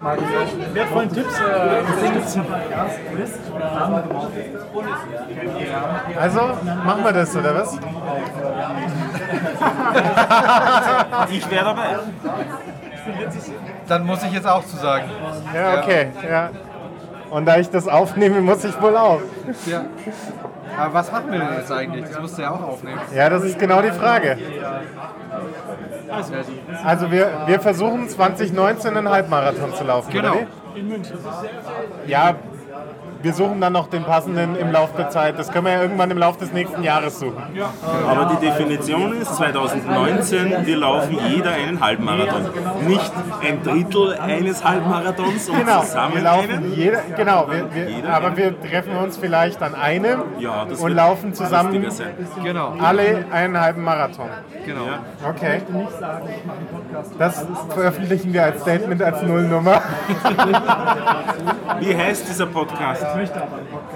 wertvollen Tipps äh. Also, machen wir das, oder was? Ich wäre dabei. Dann muss ich jetzt auch zu sagen. Ja, okay. Ja. Und da ich das aufnehme, muss ich wohl auch. Ja. Aber was machen wir denn jetzt eigentlich? Das musst du ja auch aufnehmen. Ja, das ist genau die Frage. Also wir, wir versuchen 2019 einen Halbmarathon zu laufen, Genau. oder wie? Ja, wir suchen dann noch den passenden im Laufe der Zeit. Das können wir ja irgendwann im Laufe des nächsten Jahres suchen. Aber die Definition ist 2019, wir laufen jeder einen Halbmarathon. Nicht ein Drittel eines Halbmarathons und Genau, zusammen wir laufen einen. jeder, genau, wir, wir, Jeder aber einen. wir treffen uns vielleicht an einem Ja, das und laufen zusammen. Genau. alle einen halben Marathon. genau. Okay. Das veröffentlichen wir als Statement als Nullnummer. Wie heißt dieser Podcast?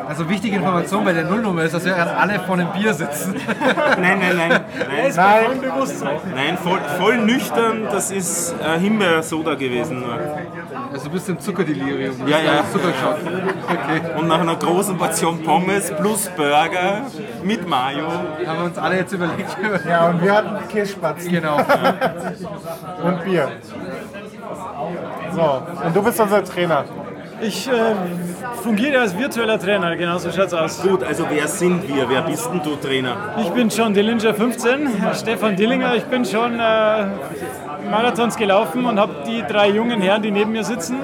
Also wichtige Information bei der Nullnummer ist, dass wir gerade alle vor einem Bier sitzen. Nein, nein, nein. Nein, Nein, Bewusstsein. nein voll, voll nüchtern, das ist äh, Himbeersoda gewesen. Nur. Also du bist im Zuckerdelirium. Ja, ja. auf Zuckerschock. Okay. Und nach einer großen Portion Pommes plus Burger mit Mayo. Haben wir uns alle jetzt überlegt. Ja, und wir hatten Kirschspatzen genau. und Bier. So, und du bist unser Trainer. Ich äh, fungiere als virtueller Trainer, genau so schaut's aus. Gut, also wer sind wir? Wer bist denn du, Trainer? Ich bin John Dillinger 15, Stefan Dillinger. Ich bin schon äh, Marathons gelaufen und habe die drei jungen Herren, die neben mir sitzen,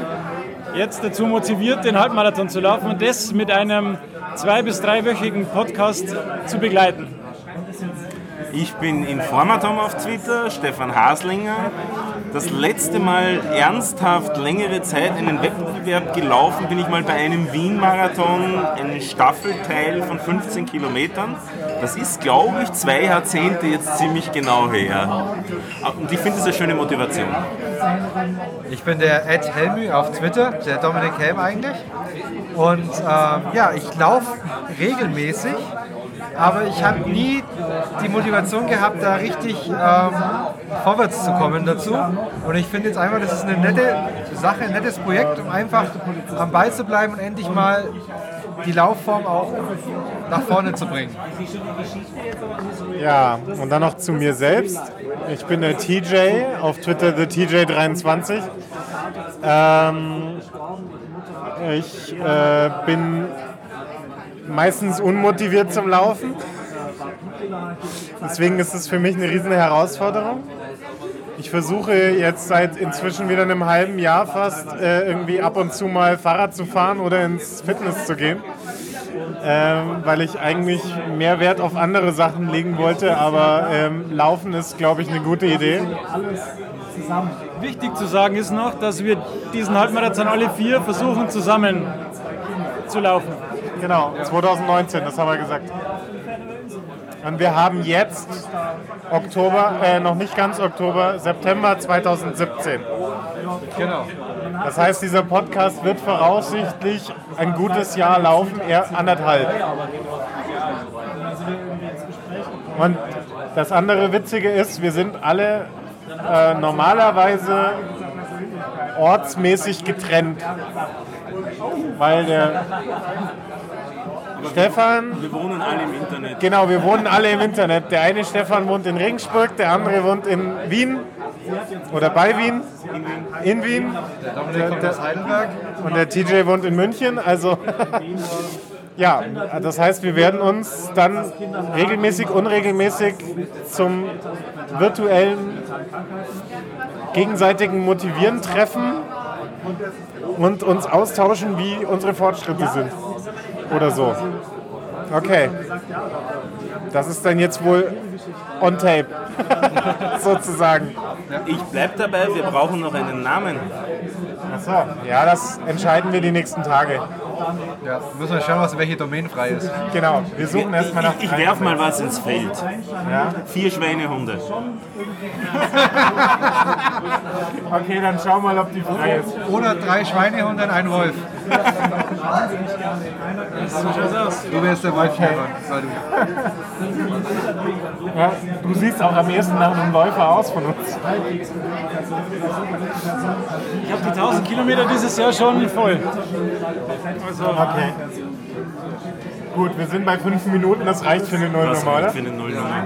jetzt dazu motiviert, den Halbmarathon zu laufen und das mit einem zwei- bis dreiwöchigen Podcast zu begleiten. Ich bin Informatom auf Twitter, Stefan Haslinger. Das letzte Mal ernsthaft längere Zeit einen Wettbewerb gelaufen bin ich mal bei einem Wien-Marathon, einen Staffelteil von 15 Kilometern. Das ist, glaube ich, zwei Jahrzehnte jetzt ziemlich genau her. Und ich finde das eine schöne Motivation. Ich bin der Ed Helmü auf Twitter, der Dominik Helm eigentlich. Und ähm, ja, ich laufe regelmäßig, aber ich habe nie die Motivation gehabt, da richtig ähm, vorwärts zu kommen dazu. Und ich finde jetzt einfach, das ist eine nette Sache, ein nettes Projekt, um einfach am Ball zu bleiben und endlich mal die Laufform auch nach vorne zu bringen. Ja, und dann noch zu mir selbst. Ich bin der TJ, auf Twitter der TJ23. Ähm, ich äh, bin meistens unmotiviert zum Laufen. Deswegen ist es für mich eine riesen Herausforderung. Ich versuche jetzt seit inzwischen wieder einem halben Jahr fast äh, irgendwie ab und zu mal Fahrrad zu fahren oder ins Fitness zu gehen ähm, weil ich eigentlich mehr Wert auf andere Sachen legen wollte, aber ähm, Laufen ist, glaube ich, eine gute Idee. Wichtig zu sagen ist noch, dass wir diesen Halbmarathon alle vier versuchen zusammen zu laufen. Genau, 2019, das haben wir gesagt. Und wir haben jetzt Oktober, äh, noch nicht ganz Oktober, September 2017. Genau. Das heißt, dieser Podcast wird voraussichtlich ein gutes Jahr laufen, eher anderthalb. Und das andere Witzige ist, wir sind alle äh, normalerweise ortsmäßig getrennt. Weil der Stefan, Wir wohnen alle im Internet. genau, wir wohnen alle im Internet. Der eine Stefan wohnt in Regensburg, der andere wohnt in Wien oder bei Wien, in Wien. Der Dominik kommt aus Heidelberg. Und der TJ wohnt in München, also ja, das heißt, wir werden uns dann regelmäßig, unregelmäßig zum virtuellen gegenseitigen Motivieren treffen und uns austauschen, wie unsere Fortschritte sind. Oder so. Okay. Das ist dann jetzt wohl on tape, sozusagen. Ich bleib dabei, wir brauchen noch einen Namen. Achso, ja, das entscheiden wir die nächsten Tage. Ja, müssen wir schauen, was welche Domain frei ist. Genau, wir suchen erstmal nach Ich, ich werf mal was ins Feld. Ja? Vier Schweinehunde. Okay, dann schau mal, ob die frei ist. Oder drei Schweinehunde und ein Wolf. Du wärst der Wolf Stefan. Sei du. Ja, du siehst auch am ehesten nach einem Läufer aus von uns. Ich habe die 1000 Kilometer dieses Jahr schon voll. Also, Okay. Gut, wir sind bei fünf Minuten, das reicht für eine Das Nullnummer, reicht oder? für eine Nullnummer.